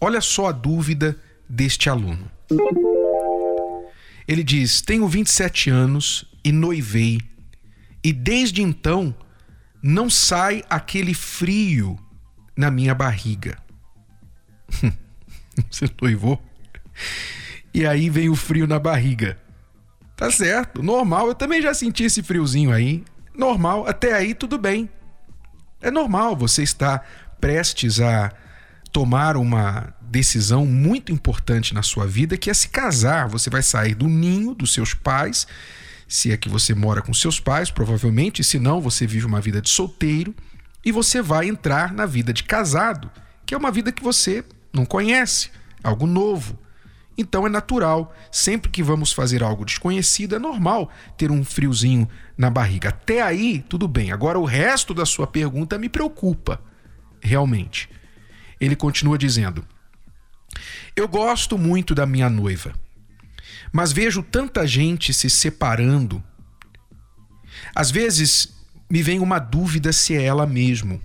Olha só a dúvida deste aluno. Ele diz: Tenho 27 anos e noivei, e desde então não sai aquele frio na minha barriga. Você noivou? E aí vem o frio na barriga. Tá certo, normal. Eu também já senti esse friozinho aí. Normal, até aí tudo bem. É normal, você está prestes a tomar uma decisão muito importante na sua vida, que é se casar. Você vai sair do ninho dos seus pais, se é que você mora com seus pais, provavelmente, se não, você vive uma vida de solteiro e você vai entrar na vida de casado, que é uma vida que você não conhece, algo novo. Então é natural, sempre que vamos fazer algo desconhecido, é normal ter um friozinho na barriga. Até aí, tudo bem. Agora, o resto da sua pergunta me preocupa, realmente. Ele continua dizendo: Eu gosto muito da minha noiva, mas vejo tanta gente se separando. Às vezes me vem uma dúvida se é ela mesmo.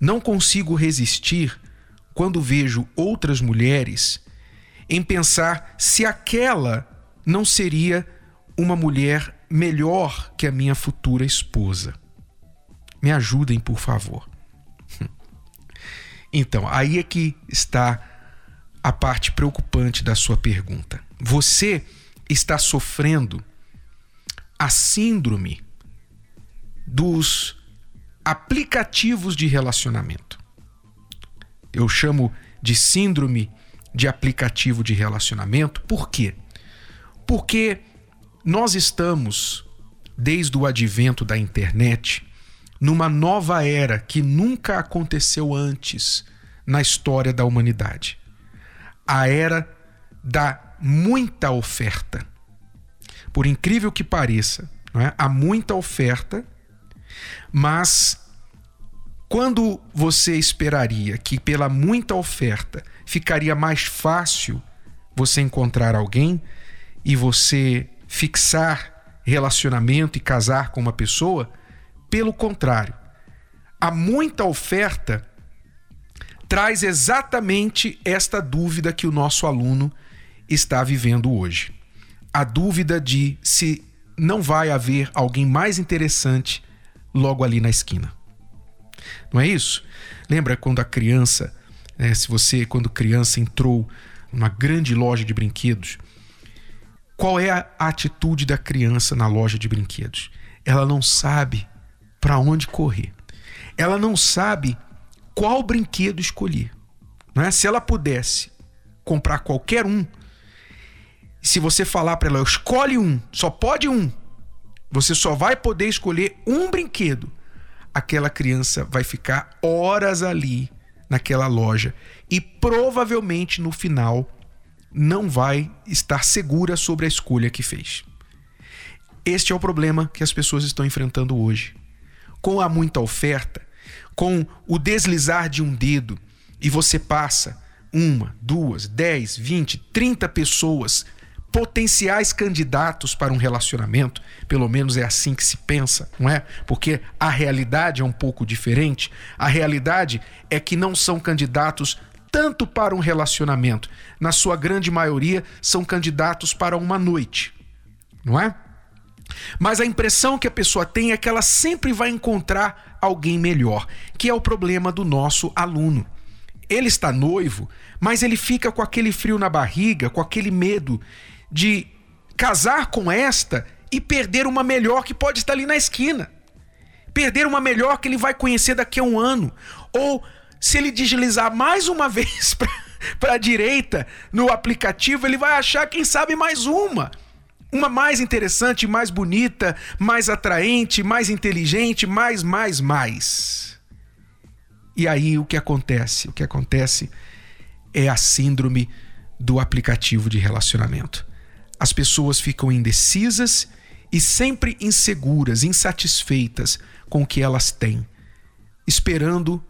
Não consigo resistir quando vejo outras mulheres em pensar se aquela não seria uma mulher melhor que a minha futura esposa. Me ajudem, por favor. Então, aí é que está a parte preocupante da sua pergunta. Você está sofrendo a síndrome dos aplicativos de relacionamento. Eu chamo de síndrome de aplicativo de relacionamento. Por quê? Porque nós estamos, desde o advento da internet, numa nova era que nunca aconteceu antes na história da humanidade. A era da muita oferta. Por incrível que pareça, não é? há muita oferta, mas quando você esperaria que pela muita oferta ficaria mais fácil você encontrar alguém e você fixar relacionamento e casar com uma pessoa, pelo contrário, a muita oferta traz exatamente esta dúvida que o nosso aluno está vivendo hoje. A dúvida de se não vai haver alguém mais interessante logo ali na esquina. Não é isso? Lembra quando a criança, né, se você, quando criança, entrou numa grande loja de brinquedos, qual é a atitude da criança na loja de brinquedos? Ela não sabe para onde correr. Ela não sabe qual brinquedo escolher. Não é? Se ela pudesse comprar qualquer um, se você falar para ela, escolhe um, só pode um, você só vai poder escolher um brinquedo aquela criança vai ficar horas ali naquela loja e provavelmente no final não vai estar segura sobre a escolha que fez. Este é o problema que as pessoas estão enfrentando hoje. Com a muita oferta, com o deslizar de um dedo e você passa uma, duas, dez, vinte, trinta pessoas potenciais candidatos para um relacionamento, pelo menos é assim que se pensa, não é? Porque a realidade é um pouco diferente. A realidade é que não são candidatos tanto para um relacionamento, na sua grande maioria são candidatos para uma noite, não é? Mas a impressão que a pessoa tem é que ela sempre vai encontrar alguém melhor, que é o problema do nosso aluno. Ele está noivo, mas ele fica com aquele frio na barriga, com aquele medo de casar com esta e perder uma melhor que pode estar ali na esquina. Perder uma melhor que ele vai conhecer daqui a um ano. Ou se ele deslizar mais uma vez para a direita no aplicativo, ele vai achar, quem sabe, mais uma. Uma mais interessante, mais bonita, mais atraente, mais inteligente, mais, mais, mais. E aí o que acontece? O que acontece é a síndrome do aplicativo de relacionamento. As pessoas ficam indecisas e sempre inseguras, insatisfeitas com o que elas têm, esperando,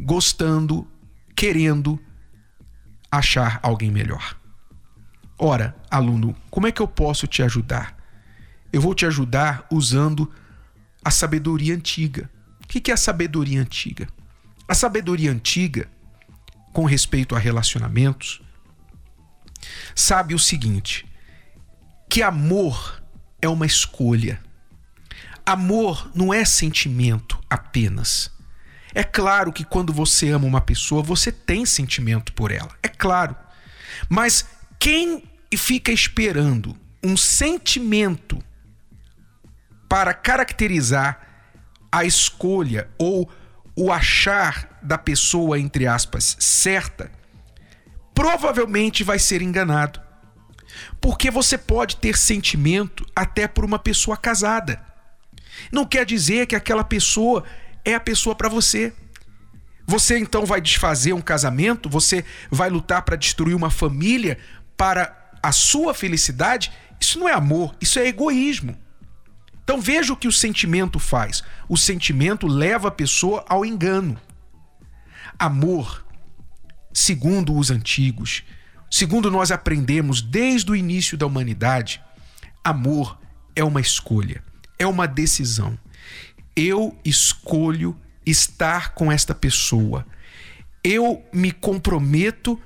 gostando, querendo achar alguém melhor. Ora, aluno, como é que eu posso te ajudar? Eu vou te ajudar usando a sabedoria antiga. O que é a sabedoria antiga? A sabedoria antiga, com respeito a relacionamentos, sabe o seguinte: que amor é uma escolha. Amor não é sentimento apenas. É claro que quando você ama uma pessoa, você tem sentimento por ela. É claro. Mas quem fica esperando um sentimento para caracterizar a escolha ou o achar da pessoa, entre aspas, certa, provavelmente vai ser enganado. Porque você pode ter sentimento até por uma pessoa casada. Não quer dizer que aquela pessoa é a pessoa para você. Você então vai desfazer um casamento, você vai lutar para destruir uma família para a sua felicidade. Isso não é amor, isso é egoísmo. Então veja o que o sentimento faz. O sentimento leva a pessoa ao engano. Amor, segundo os antigos, segundo nós aprendemos desde o início da humanidade, amor é uma escolha, é uma decisão eu escolho estar com esta pessoa. Eu me comprometo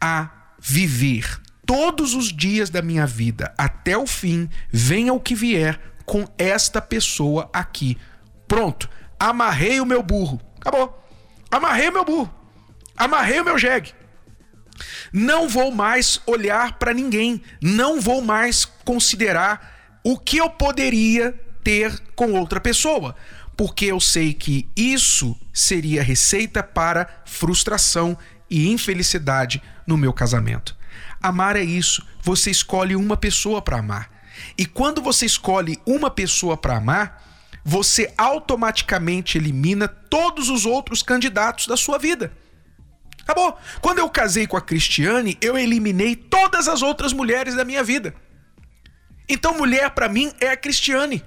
a viver todos os dias da minha vida até o fim, venha o que vier, com esta pessoa aqui. Pronto, amarrei o meu burro. Acabou. Amarrei o meu burro. Amarrei o meu jegue. Não vou mais olhar para ninguém, não vou mais considerar o que eu poderia ter com outra pessoa, porque eu sei que isso seria receita para frustração e infelicidade no meu casamento. Amar é isso, você escolhe uma pessoa para amar. E quando você escolhe uma pessoa para amar, você automaticamente elimina todos os outros candidatos da sua vida. Acabou. Quando eu casei com a Cristiane, eu eliminei todas as outras mulheres da minha vida. Então, mulher para mim é a Cristiane.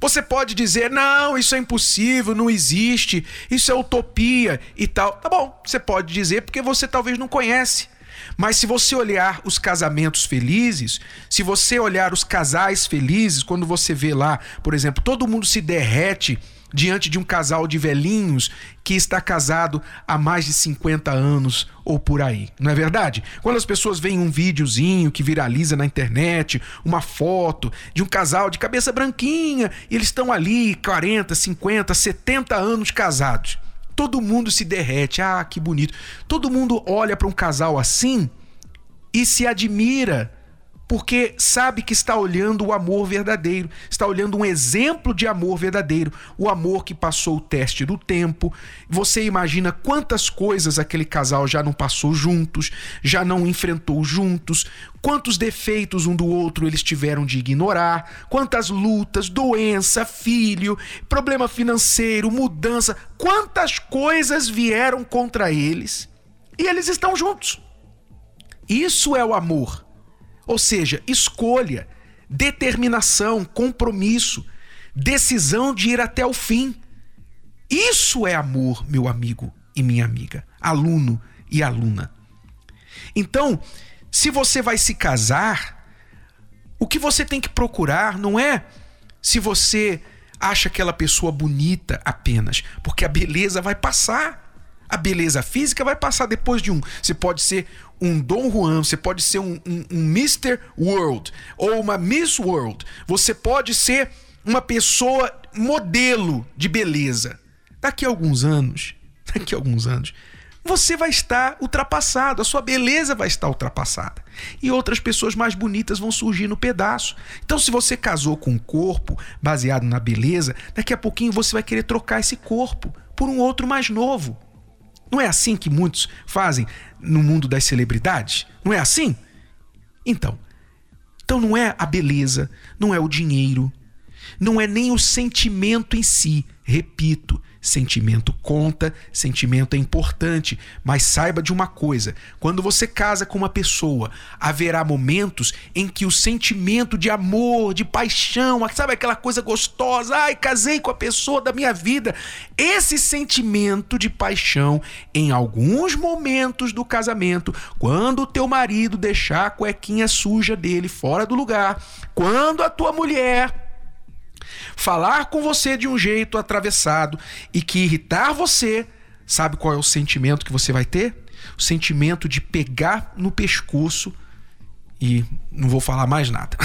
Você pode dizer, não, isso é impossível, não existe, isso é utopia e tal. Tá bom, você pode dizer porque você talvez não conhece. Mas se você olhar os casamentos felizes, se você olhar os casais felizes, quando você vê lá, por exemplo, todo mundo se derrete diante de um casal de velhinhos que está casado há mais de 50 anos ou por aí, não é verdade? Quando as pessoas veem um videozinho que viraliza na internet, uma foto de um casal de cabeça branquinha, e eles estão ali 40, 50, 70 anos casados. Todo mundo se derrete, ah, que bonito. Todo mundo olha para um casal assim e se admira porque sabe que está olhando o amor verdadeiro, está olhando um exemplo de amor verdadeiro, o amor que passou o teste do tempo. Você imagina quantas coisas aquele casal já não passou juntos, já não enfrentou juntos, quantos defeitos um do outro eles tiveram de ignorar, quantas lutas, doença, filho, problema financeiro, mudança, quantas coisas vieram contra eles e eles estão juntos. Isso é o amor ou seja, escolha, determinação, compromisso, decisão de ir até o fim. Isso é amor, meu amigo e minha amiga, aluno e aluna. Então, se você vai se casar, o que você tem que procurar não é se você acha aquela pessoa bonita apenas, porque a beleza vai passar. A beleza física vai passar depois de um. Você pode ser um Dom Juan, você pode ser um, um, um Mr. World ou uma Miss World. Você pode ser uma pessoa modelo de beleza. Daqui a alguns anos, daqui a alguns anos, você vai estar ultrapassado, a sua beleza vai estar ultrapassada. E outras pessoas mais bonitas vão surgir no pedaço. Então, se você casou com um corpo baseado na beleza, daqui a pouquinho você vai querer trocar esse corpo por um outro mais novo. Não é assim que muitos fazem no mundo das celebridades? Não é assim? Então, então não é a beleza, não é o dinheiro. Não é nem o sentimento em si, repito, Sentimento conta, sentimento é importante, mas saiba de uma coisa: quando você casa com uma pessoa, haverá momentos em que o sentimento de amor, de paixão, sabe aquela coisa gostosa, ai, casei com a pessoa da minha vida, esse sentimento de paixão, em alguns momentos do casamento, quando o teu marido deixar a cuequinha suja dele fora do lugar, quando a tua mulher falar com você de um jeito atravessado e que irritar você, sabe qual é o sentimento que você vai ter? O sentimento de pegar no pescoço e não vou falar mais nada.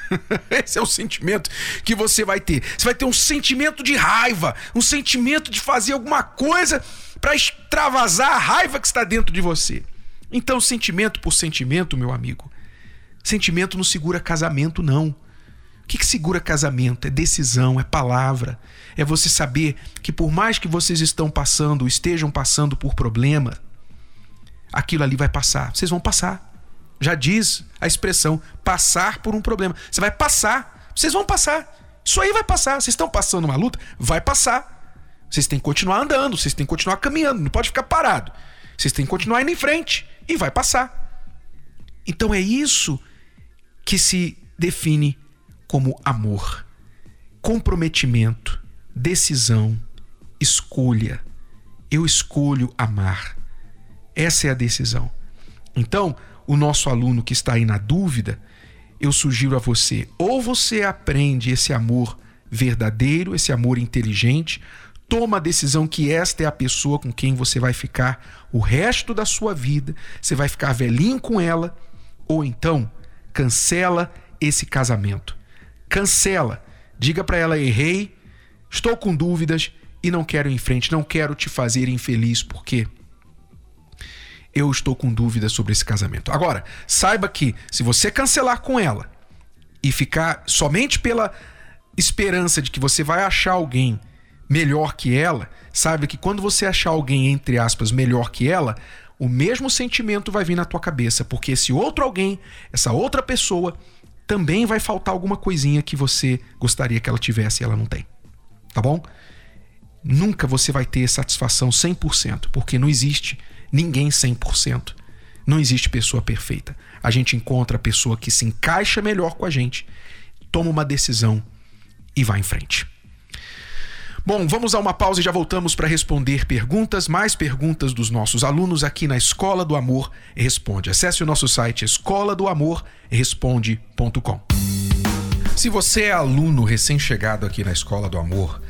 Esse é o sentimento que você vai ter. Você vai ter um sentimento de raiva, um sentimento de fazer alguma coisa para extravasar a raiva que está dentro de você. Então, sentimento por sentimento, meu amigo. Sentimento não segura casamento, não. O que, que segura casamento? É decisão, é palavra. É você saber que por mais que vocês estão passando, estejam passando por problema, aquilo ali vai passar. Vocês vão passar. Já diz a expressão passar por um problema. Você vai passar. Vocês vão passar. Isso aí vai passar. Vocês estão passando uma luta? Vai passar. Vocês têm que continuar andando, vocês têm que continuar caminhando, não pode ficar parado. Vocês têm que continuar indo em frente e vai passar. Então é isso que se define como amor, comprometimento, decisão, escolha. Eu escolho amar. Essa é a decisão. Então, o nosso aluno que está aí na dúvida, eu sugiro a você: ou você aprende esse amor verdadeiro, esse amor inteligente, toma a decisão que esta é a pessoa com quem você vai ficar o resto da sua vida, você vai ficar velhinho com ela, ou então cancela esse casamento cancela. Diga para ela: errei, estou com dúvidas e não quero ir em frente, não quero te fazer infeliz, porque eu estou com dúvidas sobre esse casamento. Agora, saiba que se você cancelar com ela e ficar somente pela esperança de que você vai achar alguém melhor que ela, saiba que quando você achar alguém, entre aspas, melhor que ela, o mesmo sentimento vai vir na tua cabeça, porque esse outro alguém, essa outra pessoa, também vai faltar alguma coisinha que você gostaria que ela tivesse e ela não tem. Tá bom? Nunca você vai ter satisfação 100%, porque não existe ninguém 100%. Não existe pessoa perfeita. A gente encontra a pessoa que se encaixa melhor com a gente, toma uma decisão e vai em frente. Bom, vamos a uma pausa e já voltamos para responder perguntas, mais perguntas dos nossos alunos aqui na Escola do Amor Responde. Acesse o nosso site escola do amor responde.com. Se você é aluno recém-chegado aqui na Escola do Amor,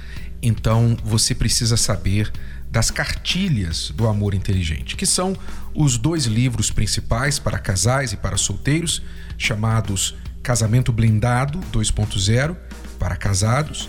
então você precisa saber das cartilhas do amor inteligente, que são os dois livros principais para casais e para solteiros, chamados Casamento Blindado 2.0 para casados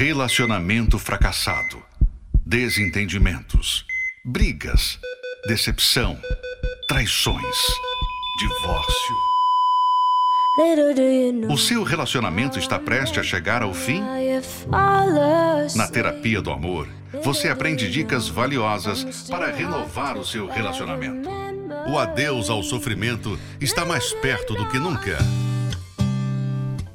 Relacionamento fracassado, desentendimentos, brigas, decepção, traições, divórcio. O seu relacionamento está prestes a chegar ao fim? Na terapia do amor, você aprende dicas valiosas para renovar o seu relacionamento. O adeus ao sofrimento está mais perto do que nunca.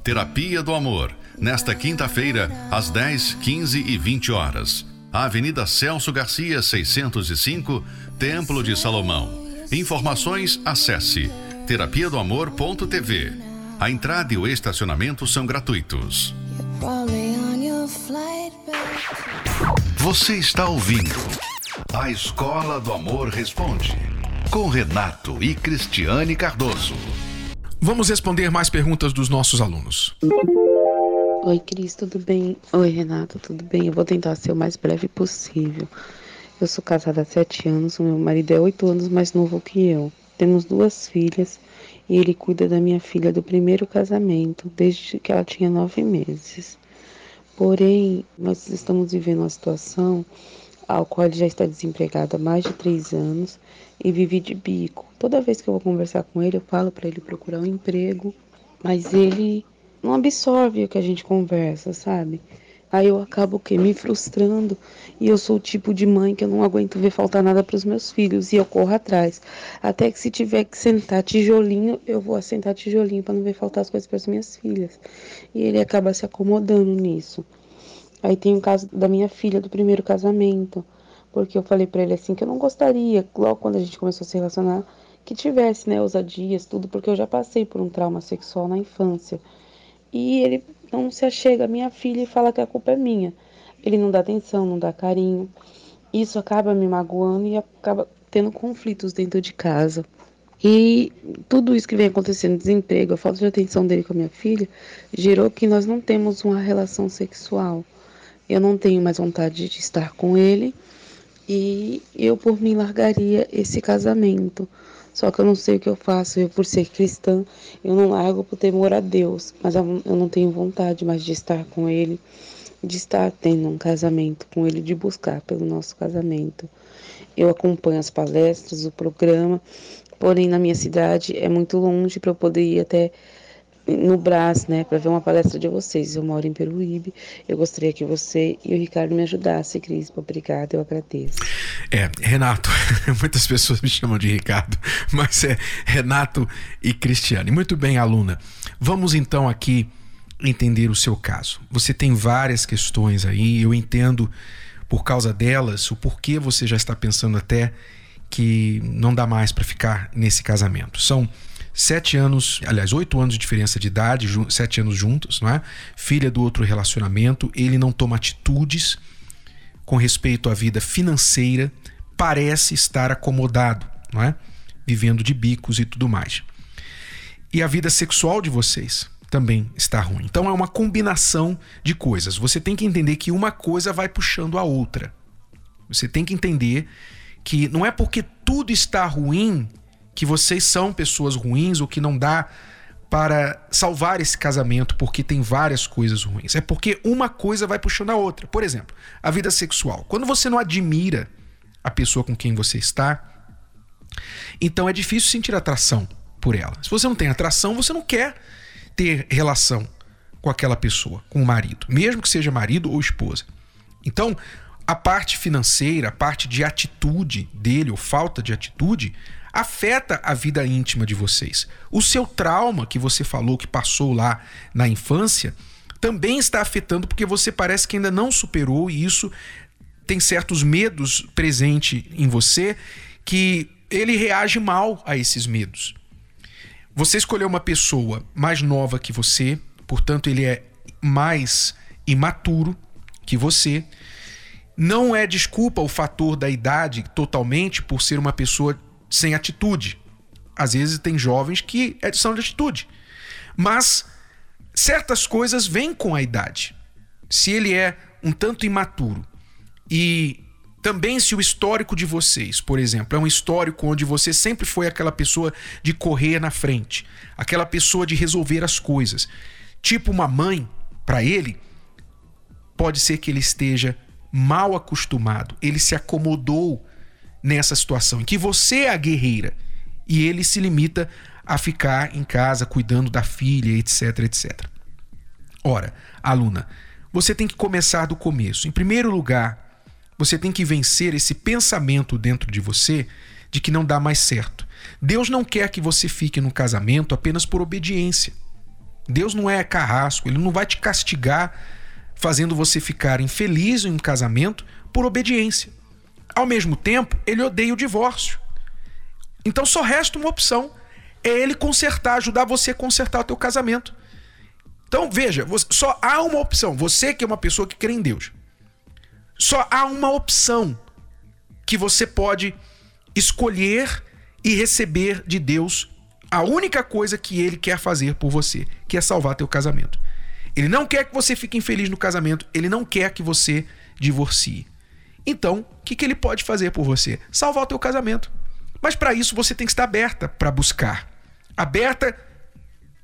Terapia do Amor nesta quinta-feira, às 10, 15 e 20 horas. Avenida Celso Garcia, 605, Templo de Salomão. Informações, acesse terapia do amor.tv A entrada e o estacionamento são gratuitos. Você está ouvindo A Escola do Amor Responde, com Renato e Cristiane Cardoso. Vamos responder mais perguntas dos nossos alunos. Oi, Cris, tudo bem? Oi, Renato, tudo bem? Eu vou tentar ser o mais breve possível. Eu sou casada há sete anos, o meu marido é oito anos mais novo que eu. Temos duas filhas e ele cuida da minha filha do primeiro casamento, desde que ela tinha nove meses. Porém, nós estamos vivendo uma situação ao qual ele já está desempregado há mais de três anos e vive de bico. Toda vez que eu vou conversar com ele, eu falo para ele procurar um emprego, mas ele não absorve o que a gente conversa, sabe? Aí eu acabo o quê? Me frustrando. E eu sou o tipo de mãe que eu não aguento ver faltar nada para os meus filhos. E eu corro atrás. Até que se tiver que sentar tijolinho, eu vou assentar tijolinho para não ver faltar as coisas para as minhas filhas. E ele acaba se acomodando nisso. Aí tem o caso da minha filha do primeiro casamento. Porque eu falei para ele assim que eu não gostaria, logo quando a gente começou a se relacionar, que tivesse, né, ousadias, tudo, porque eu já passei por um trauma sexual na infância. E ele não se achega à minha filha e fala que a culpa é minha. Ele não dá atenção, não dá carinho. Isso acaba me magoando e acaba tendo conflitos dentro de casa. E tudo isso que vem acontecendo, desemprego, a falta de atenção dele com a minha filha, gerou que nós não temos uma relação sexual. Eu não tenho mais vontade de estar com ele e eu, por mim, largaria esse casamento. Só que eu não sei o que eu faço. Eu, por ser cristã, eu não largo por temor a Deus. Mas eu não tenho vontade mais de estar com Ele, de estar tendo um casamento com Ele, de buscar pelo nosso casamento. Eu acompanho as palestras, o programa, porém na minha cidade é muito longe para eu poder ir até no Brás, né, para ver uma palestra de vocês. Eu moro em Peruíbe. Eu gostaria que você e o Ricardo me ajudassem, Cris. Obrigada, eu agradeço. É, Renato, muitas pessoas me chamam de Ricardo, mas é Renato e Cristiane. Muito bem, aluna. Vamos então aqui entender o seu caso. Você tem várias questões aí, eu entendo por causa delas o porquê você já está pensando até que não dá mais para ficar nesse casamento. São sete anos, aliás, oito anos de diferença de idade, sete anos juntos, não é? Filha do outro relacionamento, ele não toma atitudes com respeito à vida financeira, parece estar acomodado, não é? Vivendo de bicos e tudo mais. E a vida sexual de vocês também está ruim. Então é uma combinação de coisas. Você tem que entender que uma coisa vai puxando a outra. Você tem que entender que não é porque tudo está ruim que vocês são pessoas ruins ou que não dá para salvar esse casamento porque tem várias coisas ruins. É porque uma coisa vai puxando a outra. Por exemplo, a vida sexual. Quando você não admira a pessoa com quem você está, então é difícil sentir atração por ela. Se você não tem atração, você não quer ter relação com aquela pessoa, com o marido, mesmo que seja marido ou esposa. Então, a parte financeira, a parte de atitude dele ou falta de atitude, afeta a vida íntima de vocês. O seu trauma que você falou que passou lá na infância também está afetando porque você parece que ainda não superou e isso tem certos medos presente em você que ele reage mal a esses medos. Você escolheu uma pessoa mais nova que você, portanto ele é mais imaturo que você. Não é desculpa o fator da idade totalmente por ser uma pessoa sem atitude. Às vezes tem jovens que é são de atitude. Mas certas coisas vêm com a idade. Se ele é um tanto imaturo e também se o histórico de vocês, por exemplo, é um histórico onde você sempre foi aquela pessoa de correr na frente, aquela pessoa de resolver as coisas, tipo uma mãe, para ele, pode ser que ele esteja mal acostumado, ele se acomodou nessa situação, em que você é a guerreira e ele se limita a ficar em casa cuidando da filha, etc, etc. Ora, aluna, você tem que começar do começo. Em primeiro lugar, você tem que vencer esse pensamento dentro de você de que não dá mais certo. Deus não quer que você fique no casamento apenas por obediência. Deus não é carrasco, ele não vai te castigar fazendo você ficar infeliz em um casamento por obediência. Ao mesmo tempo, ele odeia o divórcio. Então só resta uma opção: é ele consertar, ajudar você a consertar o teu casamento. Então, veja, só há uma opção. Você que é uma pessoa que crê em Deus. Só há uma opção que você pode escolher e receber de Deus a única coisa que ele quer fazer por você, que é salvar teu casamento. Ele não quer que você fique infeliz no casamento, ele não quer que você divorcie. Então, o que, que ele pode fazer por você? Salvar o teu casamento. Mas para isso você tem que estar aberta para buscar. Aberta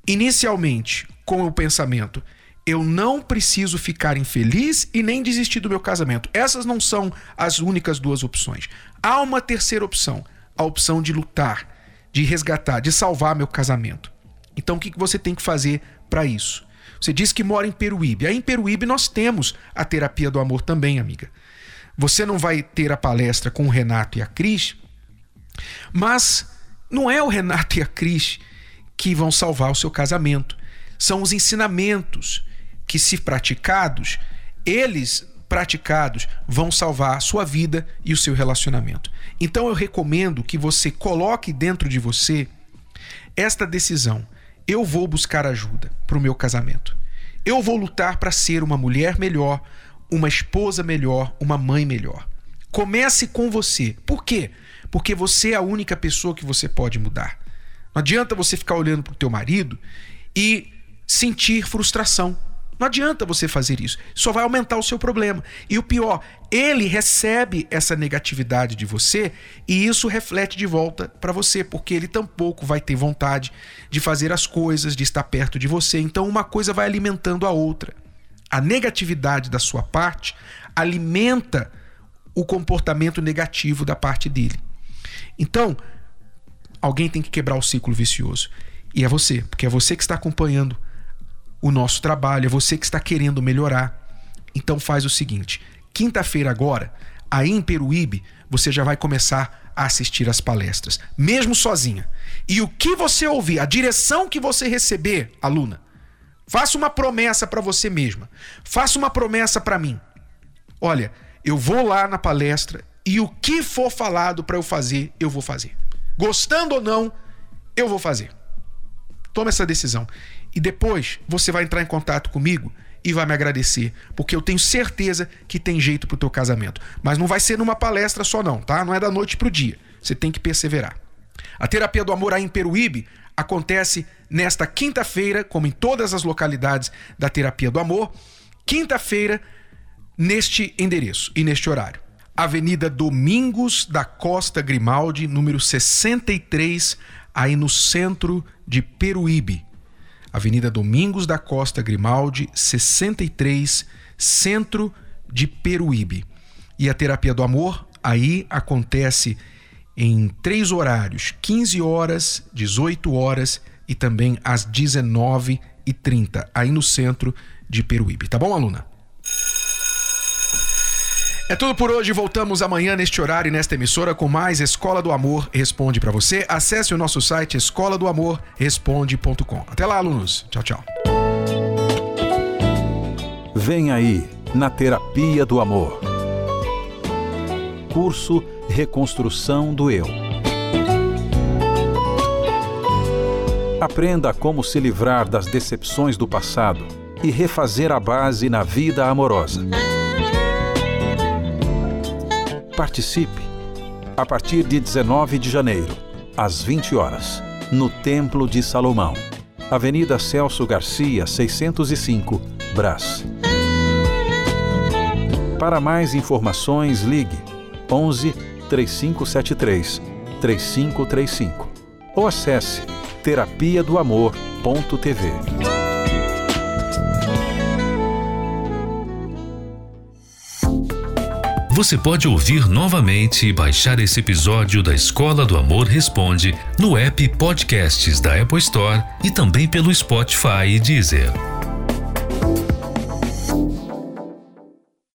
inicialmente com o pensamento: eu não preciso ficar infeliz e nem desistir do meu casamento. Essas não são as únicas duas opções. Há uma terceira opção, a opção de lutar, de resgatar, de salvar meu casamento. Então o que você tem que fazer para isso? Você diz que mora em Peruíbe. Aí em Peruíbe nós temos a terapia do amor também, amiga. Você não vai ter a palestra com o Renato e a Cris, mas não é o Renato e a Cris que vão salvar o seu casamento. São os ensinamentos que, se praticados, eles praticados vão salvar a sua vida e o seu relacionamento. Então eu recomendo que você coloque dentro de você esta decisão eu vou buscar ajuda para o meu casamento. Eu vou lutar para ser uma mulher melhor, uma esposa melhor, uma mãe melhor. Comece com você. Por quê? Porque você é a única pessoa que você pode mudar. Não adianta você ficar olhando para o teu marido e sentir frustração. Não adianta você fazer isso. Só vai aumentar o seu problema. E o pior, ele recebe essa negatividade de você e isso reflete de volta para você, porque ele tampouco vai ter vontade de fazer as coisas, de estar perto de você. Então uma coisa vai alimentando a outra. A negatividade da sua parte alimenta o comportamento negativo da parte dele. Então, alguém tem que quebrar o ciclo vicioso. E é você, porque é você que está acompanhando o nosso trabalho, é você que está querendo melhorar. Então faz o seguinte: quinta-feira agora, aí em Peruíbe, você já vai começar a assistir as palestras, mesmo sozinha. E o que você ouvir, a direção que você receber, aluna, faça uma promessa para você mesma. Faça uma promessa para mim. Olha, eu vou lá na palestra e o que for falado para eu fazer, eu vou fazer. Gostando ou não, eu vou fazer. Toma essa decisão. E depois você vai entrar em contato comigo e vai me agradecer, porque eu tenho certeza que tem jeito pro teu casamento. Mas não vai ser numa palestra só não, tá? Não é da noite pro dia. Você tem que perseverar. A terapia do amor aí em Peruíbe acontece nesta quinta-feira, como em todas as localidades da terapia do amor, quinta-feira neste endereço e neste horário. Avenida Domingos da Costa Grimaldi, número 63, aí no centro de Peruíbe. Avenida Domingos da Costa Grimaldi, 63, centro de Peruíbe. E a terapia do amor aí acontece em três horários: 15 horas, 18 horas e também às 19h30, aí no centro de Peruíbe. Tá bom, aluna? É tudo por hoje. Voltamos amanhã neste horário e nesta emissora com mais Escola do Amor Responde para você. Acesse o nosso site escola do amor responde.com. Até lá, alunos. Tchau, tchau. Vem aí na Terapia do Amor. Curso Reconstrução do Eu. Aprenda como se livrar das decepções do passado e refazer a base na vida amorosa participe. A partir de 19 de janeiro, às 20 horas, no Templo de Salomão, Avenida Celso Garcia, 605, Brás. Para mais informações, ligue 11 3573 3535 ou acesse terapia do amor.tv. Você pode ouvir novamente e baixar esse episódio da Escola do Amor Responde no app Podcasts da Apple Store e também pelo Spotify e Deezer.